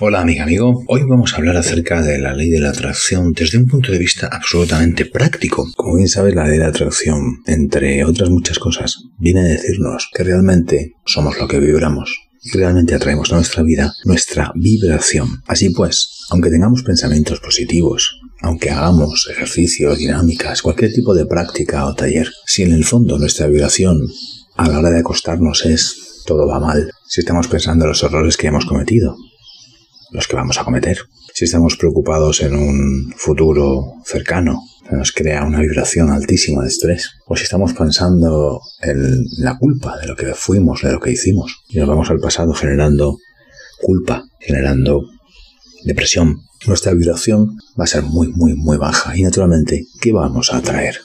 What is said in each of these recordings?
Hola amiga, amigo. Hoy vamos a hablar acerca de la ley de la atracción desde un punto de vista absolutamente práctico. Como bien sabes, la ley de la atracción, entre otras muchas cosas, viene a decirnos que realmente somos lo que vibramos y realmente atraemos a nuestra vida nuestra vibración. Así pues, aunque tengamos pensamientos positivos, aunque hagamos ejercicios, dinámicas, cualquier tipo de práctica o taller, si en el fondo nuestra vibración a la hora de acostarnos es todo va mal, si estamos pensando en los errores que hemos cometido, los que vamos a cometer. Si estamos preocupados en un futuro cercano, nos crea una vibración altísima de estrés. O si estamos pensando en la culpa de lo que fuimos, de lo que hicimos, y nos vamos al pasado generando culpa, generando depresión, nuestra vibración va a ser muy, muy, muy baja. Y naturalmente, ¿qué vamos a atraer?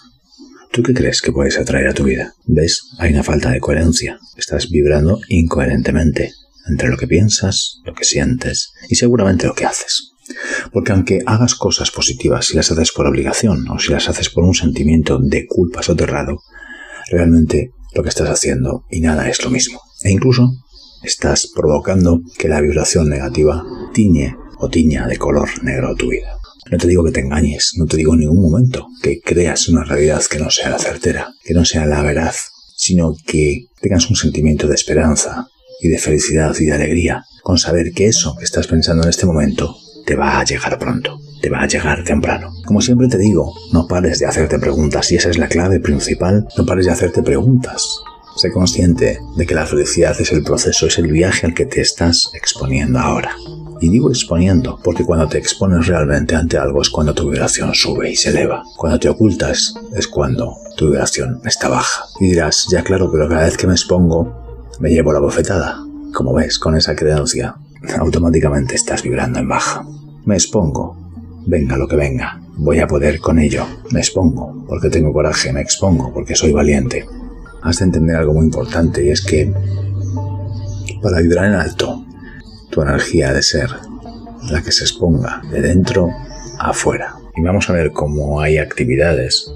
¿Tú qué crees que puedes atraer a tu vida? ¿Ves? Hay una falta de coherencia. Estás vibrando incoherentemente entre lo que piensas, lo que sientes y seguramente lo que haces. Porque aunque hagas cosas positivas si las haces por obligación o si las haces por un sentimiento de culpa soterrado, realmente lo que estás haciendo y nada es lo mismo. E incluso estás provocando que la vibración negativa tiñe o tiña de color negro tu vida. No te digo que te engañes, no te digo en ningún momento que creas una realidad que no sea la certera, que no sea la veraz, sino que tengas un sentimiento de esperanza, y de felicidad y de alegría con saber que eso que estás pensando en este momento te va a llegar pronto, te va a llegar temprano. Como siempre te digo, no pares de hacerte preguntas y esa es la clave principal, no pares de hacerte preguntas. Sé consciente de que la felicidad es el proceso, es el viaje al que te estás exponiendo ahora. Y digo exponiendo porque cuando te expones realmente ante algo es cuando tu vibración sube y se eleva. Cuando te ocultas es cuando tu vibración está baja. Y dirás, ya claro, pero cada vez que me expongo me llevo la bofetada. Como ves, con esa creencia, automáticamente estás vibrando en baja. Me expongo. Venga lo que venga. Voy a poder con ello. Me expongo porque tengo coraje. Me expongo porque soy valiente. Has de entender algo muy importante y es que para vibrar en alto, tu energía ha de ser la que se exponga de dentro a afuera. Y vamos a ver cómo hay actividades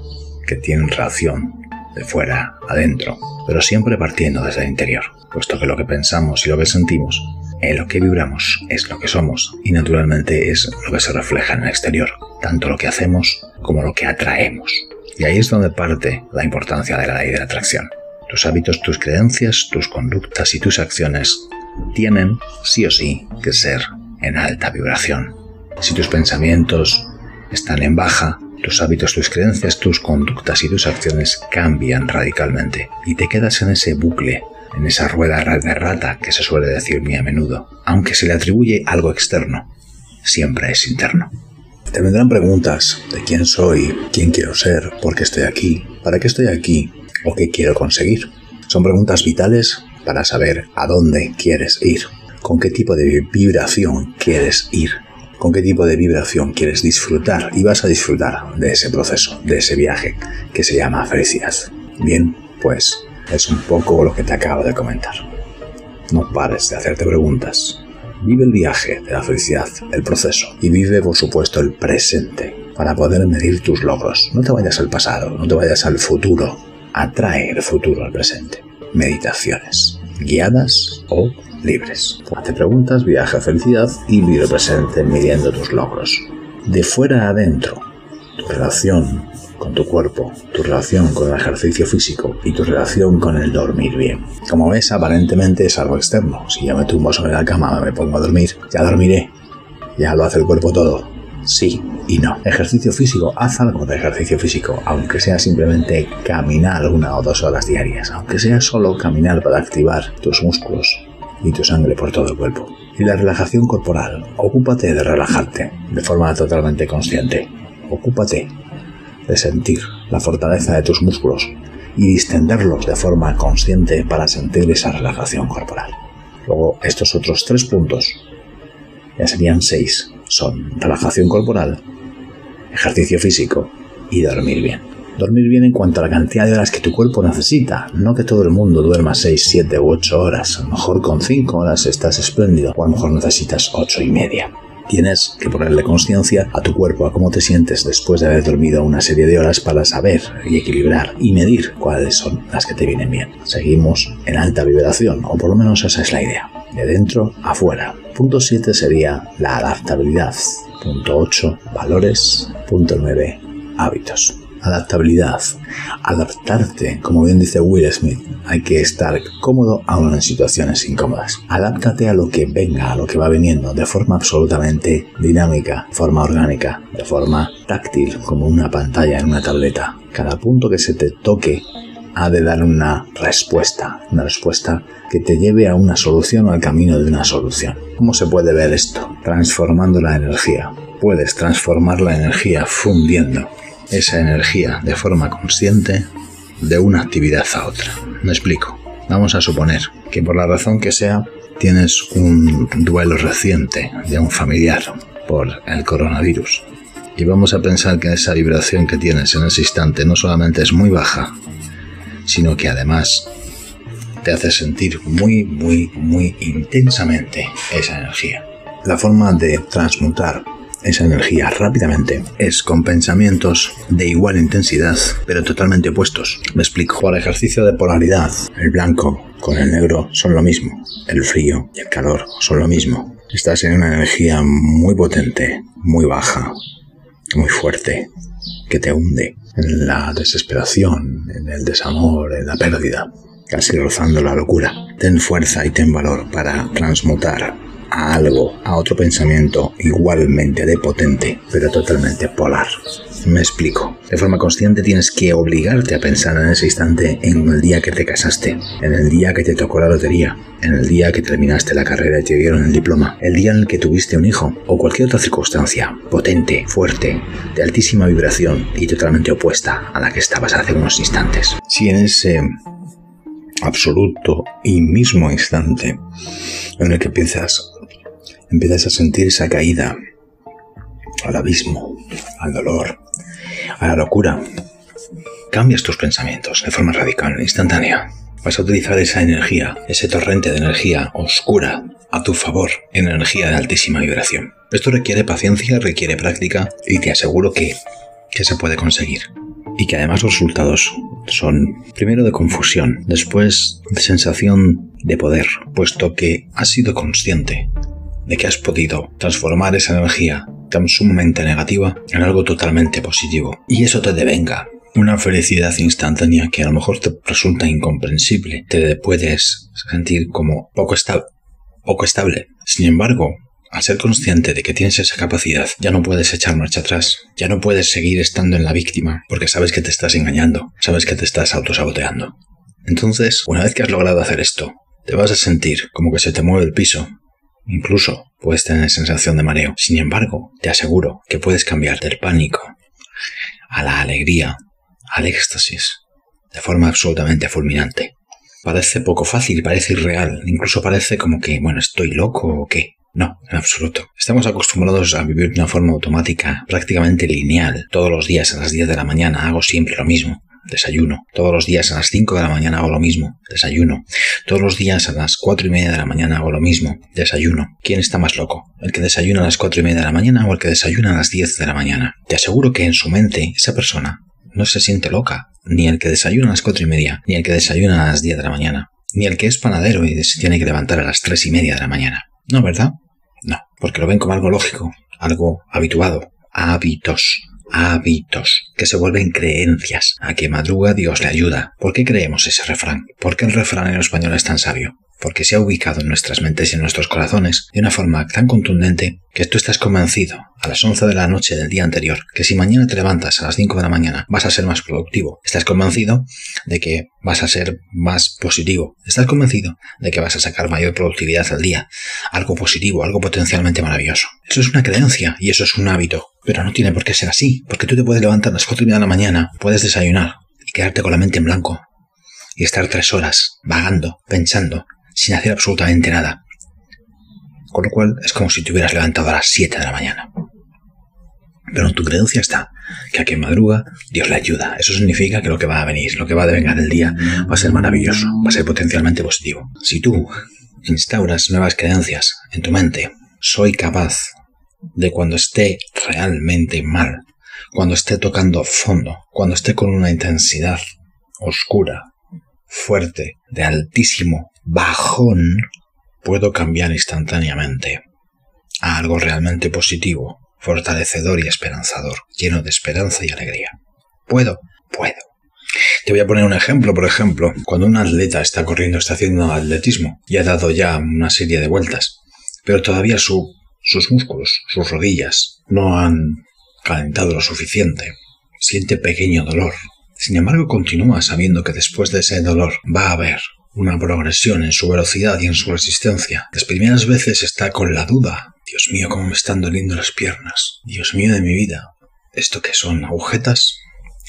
que tienen relación de fuera adentro, pero siempre partiendo desde el interior, puesto que lo que pensamos y lo que sentimos, en lo que vibramos es lo que somos y naturalmente es lo que se refleja en el exterior, tanto lo que hacemos como lo que atraemos. Y ahí es donde parte la importancia de la ley de la atracción. Tus hábitos, tus creencias, tus conductas y tus acciones tienen, sí o sí, que ser en alta vibración. Si tus pensamientos están en baja, tus hábitos, tus creencias, tus conductas y tus acciones cambian radicalmente y te quedas en ese bucle, en esa rueda de rata que se suele decir muy a menudo. Aunque se le atribuye algo externo, siempre es interno. Te vendrán preguntas de quién soy, quién quiero ser, por qué estoy aquí, para qué estoy aquí o qué quiero conseguir. Son preguntas vitales para saber a dónde quieres ir, con qué tipo de vibración quieres ir con qué tipo de vibración quieres disfrutar y vas a disfrutar de ese proceso, de ese viaje que se llama felicidad. Bien, pues es un poco lo que te acabo de comentar. No pares de hacerte preguntas. Vive el viaje de la felicidad, el proceso, y vive por supuesto el presente para poder medir tus logros. No te vayas al pasado, no te vayas al futuro. Atrae el futuro al presente. Meditaciones, guiadas o libres. Hazte preguntas, viaja a felicidad y vive presente midiendo tus logros. De fuera a adentro, tu relación con tu cuerpo, tu relación con el ejercicio físico y tu relación con el dormir bien. Como ves, aparentemente es algo externo. Si ya me tumbo sobre la cama, me pongo a dormir, ya dormiré. Ya lo hace el cuerpo todo. Sí y no. Ejercicio físico, haz algo de ejercicio físico, aunque sea simplemente caminar una o dos horas diarias, aunque sea solo caminar para activar tus músculos, tu sangre por todo el cuerpo. Y la relajación corporal. Ocúpate de relajarte de forma totalmente consciente. Ocúpate de sentir la fortaleza de tus músculos y distenderlos de forma consciente para sentir esa relajación corporal. Luego, estos otros tres puntos, ya serían seis, son relajación corporal, ejercicio físico y dormir bien. Dormir bien en cuanto a la cantidad de horas que tu cuerpo necesita, no que todo el mundo duerma 6, 7 u 8 horas. A lo mejor con 5 horas estás espléndido, o a lo mejor necesitas 8 y media. Tienes que ponerle conciencia a tu cuerpo, a cómo te sientes después de haber dormido una serie de horas para saber y equilibrar y medir cuáles son las que te vienen bien. Seguimos en alta vibración, o por lo menos esa es la idea. de dentro a fuera. Punto 7 sería la adaptabilidad. Punto 8, valores. Punto 9, hábitos. Adaptabilidad. Adaptarte, como bien dice Will Smith, hay que estar cómodo aún en situaciones incómodas. Adáptate a lo que venga, a lo que va viniendo, de forma absolutamente dinámica, de forma orgánica, de forma táctil, como una pantalla en una tableta. Cada punto que se te toque ha de dar una respuesta, una respuesta que te lleve a una solución o al camino de una solución. ¿Cómo se puede ver esto? Transformando la energía. Puedes transformar la energía fundiendo esa energía de forma consciente de una actividad a otra. Me explico. Vamos a suponer que por la razón que sea tienes un duelo reciente de un familiar por el coronavirus. Y vamos a pensar que esa vibración que tienes en ese instante no solamente es muy baja, sino que además te hace sentir muy, muy, muy intensamente esa energía. La forma de transmutar esa energía rápidamente es con pensamientos de igual intensidad, pero totalmente opuestos. Me explico. Por ejercicio de polaridad, el blanco con el negro son lo mismo. El frío y el calor son lo mismo. Estás en una energía muy potente, muy baja, muy fuerte, que te hunde en la desesperación, en el desamor, en la pérdida, casi rozando la locura. Ten fuerza y ten valor para transmutar a algo, a otro pensamiento igualmente de potente, pero totalmente polar. Me explico. De forma consciente tienes que obligarte a pensar en ese instante en el día que te casaste, en el día que te tocó la lotería, en el día que terminaste la carrera y te dieron el diploma, el día en el que tuviste un hijo o cualquier otra circunstancia potente, fuerte, de altísima vibración y totalmente opuesta a la que estabas hace unos instantes. Si en ese absoluto y mismo instante en el que piensas empiezas a sentir esa caída al abismo, al dolor, a la locura. Cambias tus pensamientos de forma radical, instantánea. Vas a utilizar esa energía, ese torrente de energía oscura a tu favor, en energía de altísima vibración. Esto requiere paciencia, requiere práctica y te aseguro que, que se puede conseguir. Y que además los resultados son primero de confusión, después de sensación de poder, puesto que has sido consciente de que has podido transformar esa energía tan sumamente negativa en algo totalmente positivo. Y eso te devenga una felicidad instantánea que a lo mejor te resulta incomprensible. Te puedes sentir como poco, poco estable. Sin embargo, al ser consciente de que tienes esa capacidad, ya no puedes echar marcha atrás, ya no puedes seguir estando en la víctima, porque sabes que te estás engañando, sabes que te estás autosaboteando. Entonces, una vez que has logrado hacer esto, te vas a sentir como que se te mueve el piso, Incluso puedes tener sensación de mareo. Sin embargo, te aseguro que puedes cambiar del pánico a la alegría, al éxtasis, de forma absolutamente fulminante. Parece poco fácil, parece irreal, incluso parece como que, bueno, estoy loco o qué. No, en absoluto. Estamos acostumbrados a vivir de una forma automática, prácticamente lineal. Todos los días a las 10 de la mañana hago siempre lo mismo desayuno. Todos los días a las 5 de la mañana hago lo mismo, desayuno. Todos los días a las 4 y media de la mañana hago lo mismo, desayuno. ¿Quién está más loco? ¿El que desayuna a las 4 y media de la mañana o el que desayuna a las 10 de la mañana? Te aseguro que en su mente esa persona no se siente loca, ni el que desayuna a las 4 y media, ni el que desayuna a las 10 de la mañana, ni el que es panadero y se tiene que levantar a las 3 y media de la mañana. No, ¿verdad? No, porque lo ven como algo lógico, algo habituado, hábitos hábitos que se vuelven creencias. A que madruga Dios le ayuda. ¿Por qué creemos ese refrán? ¿Por qué el refrán en español es tan sabio? Porque se ha ubicado en nuestras mentes y en nuestros corazones de una forma tan contundente que tú estás convencido a las 11 de la noche del día anterior que si mañana te levantas a las 5 de la mañana vas a ser más productivo. Estás convencido de que vas a ser más positivo. Estás convencido de que vas a sacar mayor productividad al día. Algo positivo, algo potencialmente maravilloso. Eso es una creencia y eso es un hábito. Pero no tiene por qué ser así, porque tú te puedes levantar a las 4 de la mañana, puedes desayunar y quedarte con la mente en blanco y estar tres horas vagando, pensando, sin hacer absolutamente nada. Con lo cual es como si te hubieras levantado a las 7 de la mañana. Pero en tu creencia está que a quien madruga, Dios le ayuda. Eso significa que lo que va a venir, lo que va a devengar el día, va a ser maravilloso, va a ser potencialmente positivo. Si tú instauras nuevas creencias en tu mente, soy capaz de cuando esté realmente mal, cuando esté tocando fondo, cuando esté con una intensidad oscura, fuerte, de altísimo bajón, puedo cambiar instantáneamente a algo realmente positivo, fortalecedor y esperanzador, lleno de esperanza y alegría. ¿Puedo? Puedo. Te voy a poner un ejemplo, por ejemplo, cuando un atleta está corriendo, está haciendo atletismo y ha dado ya una serie de vueltas, pero todavía su, sus músculos, sus rodillas, no han calentado lo suficiente. Siente pequeño dolor. Sin embargo, continúa sabiendo que después de ese dolor va a haber una progresión en su velocidad y en su resistencia. Las primeras veces está con la duda. Dios mío, cómo me están doliendo las piernas. Dios mío de mi vida. ¿Esto qué son? ¿Agujetas?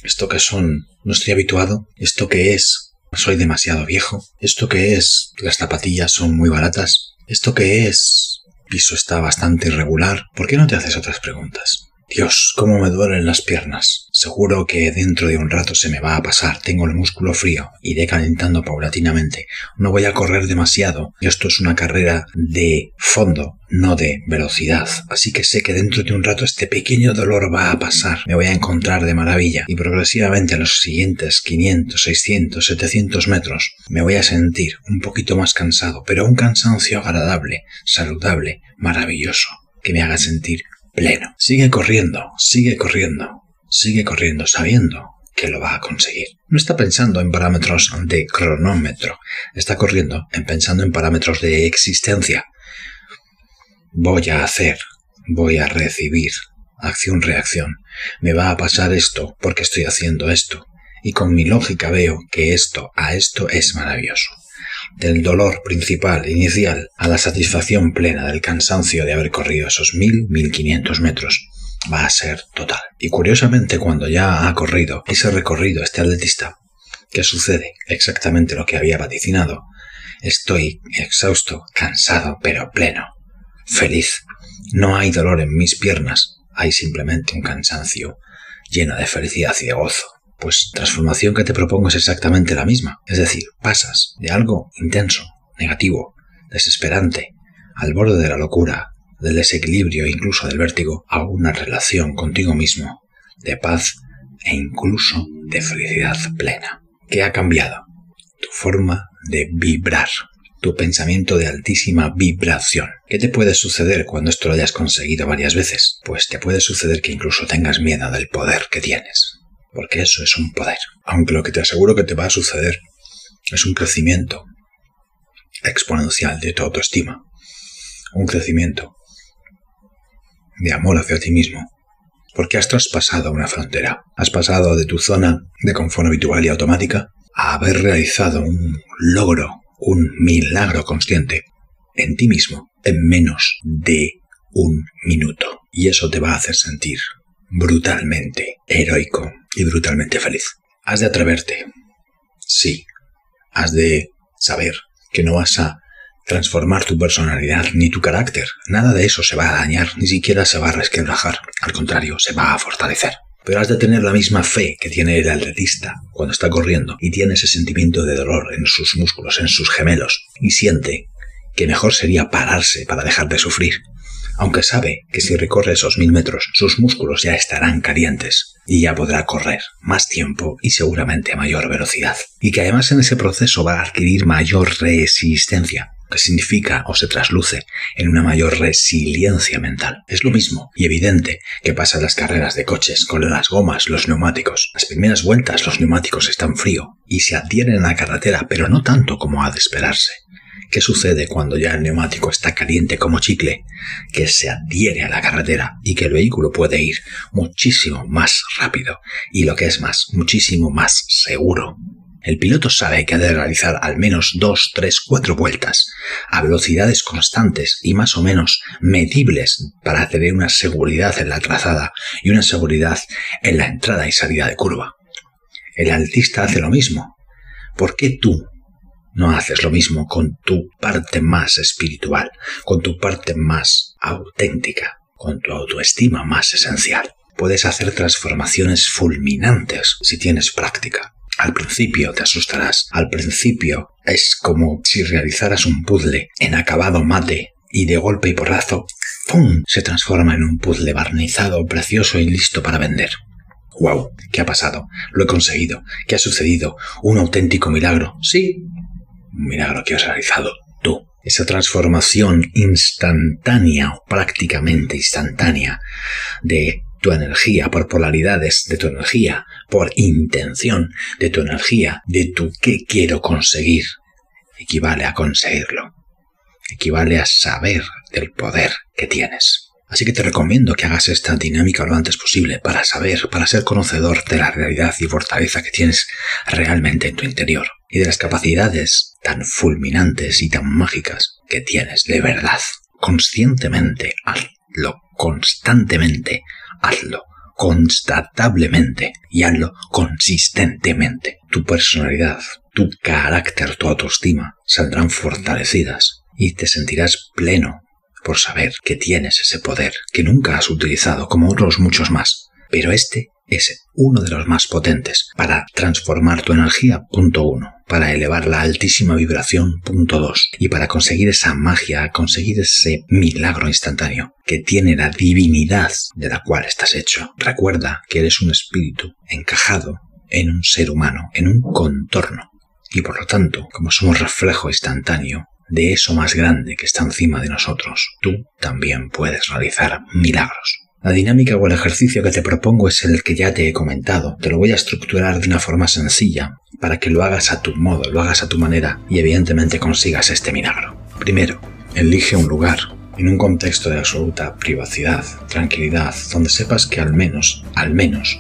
¿Esto qué son? No estoy habituado. ¿Esto qué es? ¿Soy demasiado viejo? ¿Esto qué es? ¿Las zapatillas son muy baratas? ¿Esto qué es? ¿El piso está bastante irregular? ¿Por qué no te haces otras preguntas? Dios, cómo me duelen las piernas. Seguro que dentro de un rato se me va a pasar. Tengo el músculo frío. Iré calentando paulatinamente. No voy a correr demasiado. Esto es una carrera de fondo, no de velocidad. Así que sé que dentro de un rato este pequeño dolor va a pasar. Me voy a encontrar de maravilla. Y progresivamente en los siguientes 500, 600, 700 metros me voy a sentir un poquito más cansado, pero un cansancio agradable, saludable, maravilloso, que me haga sentir pleno. Sigue corriendo, sigue corriendo, sigue corriendo sabiendo que lo va a conseguir. No está pensando en parámetros de cronómetro, está corriendo en pensando en parámetros de existencia. Voy a hacer, voy a recibir, acción-reacción. Me va a pasar esto porque estoy haciendo esto. Y con mi lógica veo que esto a esto es maravilloso del dolor principal inicial a la satisfacción plena del cansancio de haber corrido esos mil, mil quinientos metros va a ser total. Y curiosamente cuando ya ha corrido ese recorrido este atletista, ¿qué sucede? Exactamente lo que había vaticinado. Estoy exhausto, cansado, pero pleno, feliz. No hay dolor en mis piernas, hay simplemente un cansancio lleno de felicidad y de gozo pues transformación que te propongo es exactamente la misma. Es decir, pasas de algo intenso, negativo, desesperante, al borde de la locura, del desequilibrio e incluso del vértigo, a una relación contigo mismo, de paz e incluso de felicidad plena. ¿Qué ha cambiado? Tu forma de vibrar, tu pensamiento de altísima vibración. ¿Qué te puede suceder cuando esto lo hayas conseguido varias veces? Pues te puede suceder que incluso tengas miedo del poder que tienes porque eso es un poder. Aunque lo que te aseguro que te va a suceder es un crecimiento exponencial de tu autoestima, un crecimiento de amor hacia ti mismo, porque has traspasado una frontera, has pasado de tu zona de confort habitual y automática a haber realizado un logro, un milagro consciente en ti mismo en menos de un minuto. Y eso te va a hacer sentir brutalmente heroico y brutalmente feliz. Has de atreverte. Sí. Has de saber que no vas a transformar tu personalidad ni tu carácter. Nada de eso se va a dañar, ni siquiera se va a resquebrajar. Al contrario, se va a fortalecer. Pero has de tener la misma fe que tiene el atletista cuando está corriendo y tiene ese sentimiento de dolor en sus músculos, en sus gemelos, y siente que mejor sería pararse para dejar de sufrir aunque sabe que si recorre esos mil metros sus músculos ya estarán calientes y ya podrá correr más tiempo y seguramente a mayor velocidad. Y que además en ese proceso va a adquirir mayor resistencia, que significa o se trasluce en una mayor resiliencia mental. Es lo mismo y evidente que pasa en las carreras de coches con las gomas, los neumáticos. Las primeras vueltas los neumáticos están frío y se adhieren a la carretera, pero no tanto como ha de esperarse. ¿Qué sucede cuando ya el neumático está caliente como chicle? Que se adhiere a la carretera y que el vehículo puede ir muchísimo más rápido y lo que es más, muchísimo más seguro. El piloto sabe que ha de realizar al menos dos, tres, cuatro vueltas a velocidades constantes y más o menos medibles para tener una seguridad en la trazada y una seguridad en la entrada y salida de curva. El altista hace lo mismo. ¿Por qué tú no haces lo mismo con tu parte más espiritual, con tu parte más auténtica, con tu autoestima más esencial. Puedes hacer transformaciones fulminantes si tienes práctica. Al principio te asustarás, al principio es como si realizaras un puzzle en acabado mate y de golpe y porrazo, ¡pum! se transforma en un puzzle barnizado, precioso y listo para vender. ¡Wow! ¿Qué ha pasado? Lo he conseguido. ¿Qué ha sucedido? Un auténtico milagro. Sí, un milagro que has realizado tú. esa transformación instantánea o prácticamente instantánea de tu energía, por polaridades de tu energía, por intención de tu energía, de tu qué quiero conseguir, equivale a conseguirlo. Equivale a saber del poder que tienes. Así que te recomiendo que hagas esta dinámica lo antes posible para saber, para ser conocedor de la realidad y fortaleza que tienes realmente en tu interior y de las capacidades tan fulminantes y tan mágicas que tienes de verdad. Conscientemente hazlo, constantemente hazlo, constatablemente y hazlo consistentemente. Tu personalidad, tu carácter, tu autoestima saldrán fortalecidas y te sentirás pleno por saber que tienes ese poder que nunca has utilizado como otros muchos más. Pero este es uno de los más potentes para transformar tu energía, punto uno, para elevar la altísima vibración, punto dos, y para conseguir esa magia, conseguir ese milagro instantáneo que tiene la divinidad de la cual estás hecho. Recuerda que eres un espíritu encajado en un ser humano, en un contorno, y por lo tanto, como somos reflejo instantáneo, de eso más grande que está encima de nosotros, tú también puedes realizar milagros. La dinámica o el ejercicio que te propongo es el que ya te he comentado. Te lo voy a estructurar de una forma sencilla para que lo hagas a tu modo, lo hagas a tu manera y evidentemente consigas este milagro. Primero, elige un lugar en un contexto de absoluta privacidad, tranquilidad, donde sepas que al menos, al menos,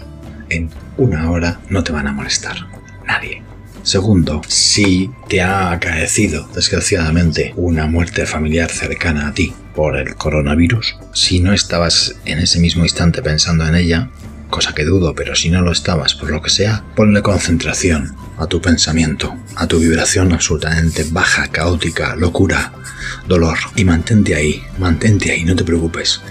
en una hora no te van a molestar. Nadie. Segundo, si te ha acaecido, desgraciadamente, una muerte familiar cercana a ti por el coronavirus, si no estabas en ese mismo instante pensando en ella, cosa que dudo, pero si no lo estabas por lo que sea, ponle concentración a tu pensamiento, a tu vibración absolutamente baja, caótica, locura, dolor, y mantente ahí, mantente ahí, no te preocupes.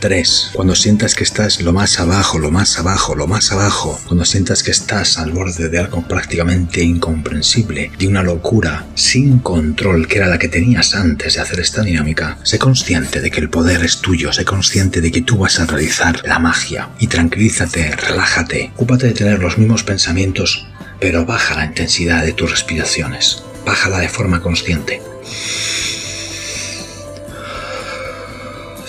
3. Cuando sientas que estás lo más abajo, lo más abajo, lo más abajo, cuando sientas que estás al borde de algo prácticamente incomprensible, de una locura sin control que era la que tenías antes de hacer esta dinámica, sé consciente de que el poder es tuyo, sé consciente de que tú vas a realizar la magia. Y tranquilízate, relájate, ocúpate de tener los mismos pensamientos, pero baja la intensidad de tus respiraciones, bájala de forma consciente.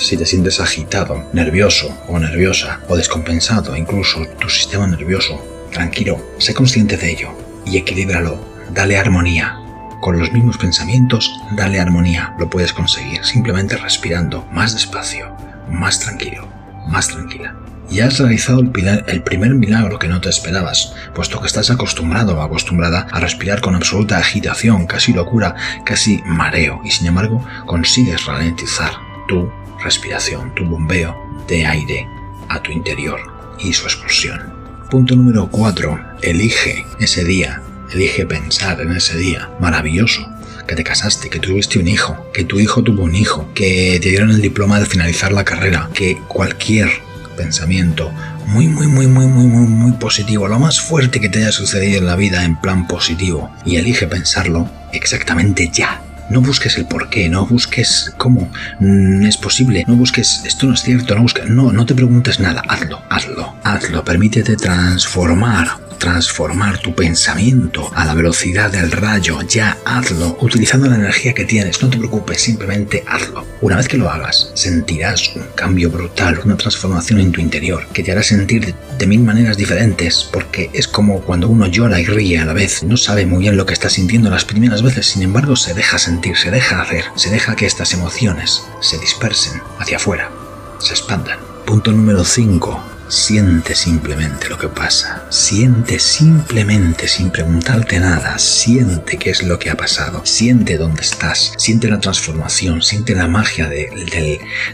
Si te sientes agitado, nervioso o nerviosa o descompensado, incluso tu sistema nervioso, tranquilo, sé consciente de ello y equilíbralo, dale armonía. Con los mismos pensamientos, dale armonía, lo puedes conseguir simplemente respirando más despacio, más tranquilo, más tranquila. Y has realizado el primer milagro que no te esperabas, puesto que estás acostumbrado o acostumbrada a respirar con absoluta agitación, casi locura, casi mareo, y sin embargo consigues ralentizar tu respiración, tu bombeo de aire a tu interior y su expulsión. Punto número 4. Elige ese día, elige pensar en ese día maravilloso que te casaste, que tuviste un hijo, que tu hijo tuvo un hijo, que te dieron el diploma de finalizar la carrera, que cualquier pensamiento muy, muy, muy, muy, muy, muy, muy positivo, lo más fuerte que te haya sucedido en la vida en plan positivo, y elige pensarlo exactamente ya, no busques el por qué, no busques cómo. Mm, es posible, no busques esto no es cierto, no busques, no, no te preguntes nada, hazlo, hazlo, hazlo, permítete transformar transformar tu pensamiento a la velocidad del rayo, ya hazlo, utilizando la energía que tienes, no te preocupes, simplemente hazlo. Una vez que lo hagas, sentirás un cambio brutal, una transformación en tu interior, que te hará sentir de mil maneras diferentes, porque es como cuando uno llora y ríe a la vez, no sabe muy bien lo que está sintiendo las primeras veces, sin embargo se deja sentir, se deja hacer, se deja que estas emociones se dispersen hacia afuera, se expandan. Punto número 5 Siente simplemente lo que pasa. Siente simplemente sin preguntarte nada. Siente qué es lo que ha pasado. Siente dónde estás. Siente la transformación. Siente la magia del,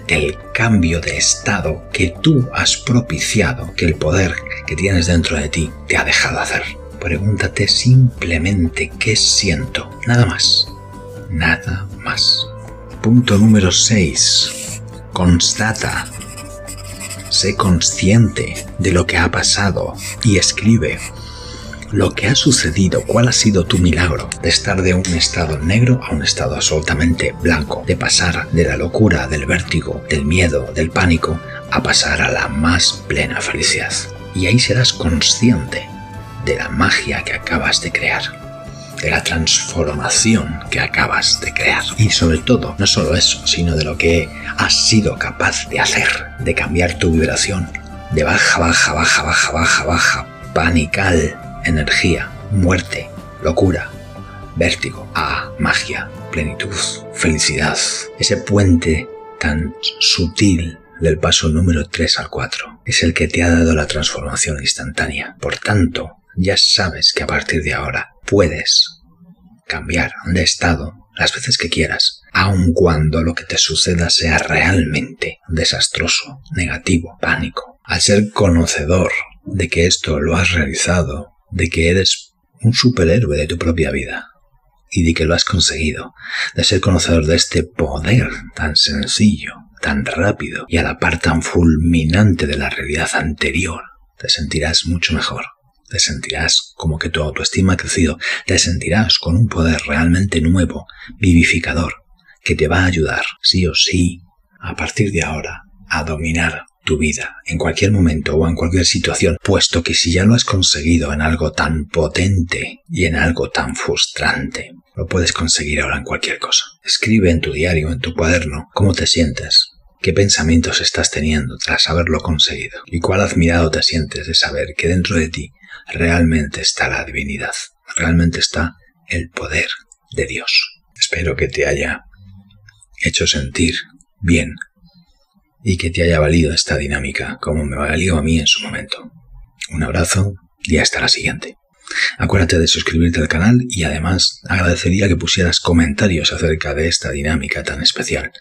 del cambio de estado que tú has propiciado, que el poder que tienes dentro de ti te ha dejado hacer. Pregúntate simplemente qué siento. Nada más. Nada más. Punto número 6. Constata sé consciente de lo que ha pasado y escribe lo que ha sucedido, cuál ha sido tu milagro de estar de un estado negro a un estado absolutamente blanco, de pasar de la locura, del vértigo, del miedo, del pánico, a pasar a la más plena felicidad. Y ahí serás consciente de la magia que acabas de crear. De la transformación que acabas de crear. Y sobre todo, no solo eso, sino de lo que has sido capaz de hacer, de cambiar tu vibración de baja, baja, baja, baja, baja, baja, panical, energía, muerte, locura, vértigo, a magia, plenitud, felicidad. Ese puente tan sutil del paso número 3 al 4 es el que te ha dado la transformación instantánea. Por tanto, ya sabes que a partir de ahora puedes cambiar de estado las veces que quieras, aun cuando lo que te suceda sea realmente desastroso, negativo, pánico. Al ser conocedor de que esto lo has realizado, de que eres un superhéroe de tu propia vida y de que lo has conseguido, de ser conocedor de este poder tan sencillo, tan rápido y a la par tan fulminante de la realidad anterior, te sentirás mucho mejor. Te sentirás como que tu autoestima ha crecido, te sentirás con un poder realmente nuevo, vivificador, que te va a ayudar, sí o sí, a partir de ahora, a dominar tu vida en cualquier momento o en cualquier situación, puesto que si ya lo has conseguido en algo tan potente y en algo tan frustrante, lo puedes conseguir ahora en cualquier cosa. Escribe en tu diario, en tu cuaderno, cómo te sientes, qué pensamientos estás teniendo tras haberlo conseguido y cuál admirado te sientes de saber que dentro de ti realmente está la divinidad, realmente está el poder de Dios. Espero que te haya hecho sentir bien y que te haya valido esta dinámica como me valió a mí en su momento. Un abrazo y hasta la siguiente. Acuérdate de suscribirte al canal y además agradecería que pusieras comentarios acerca de esta dinámica tan especial.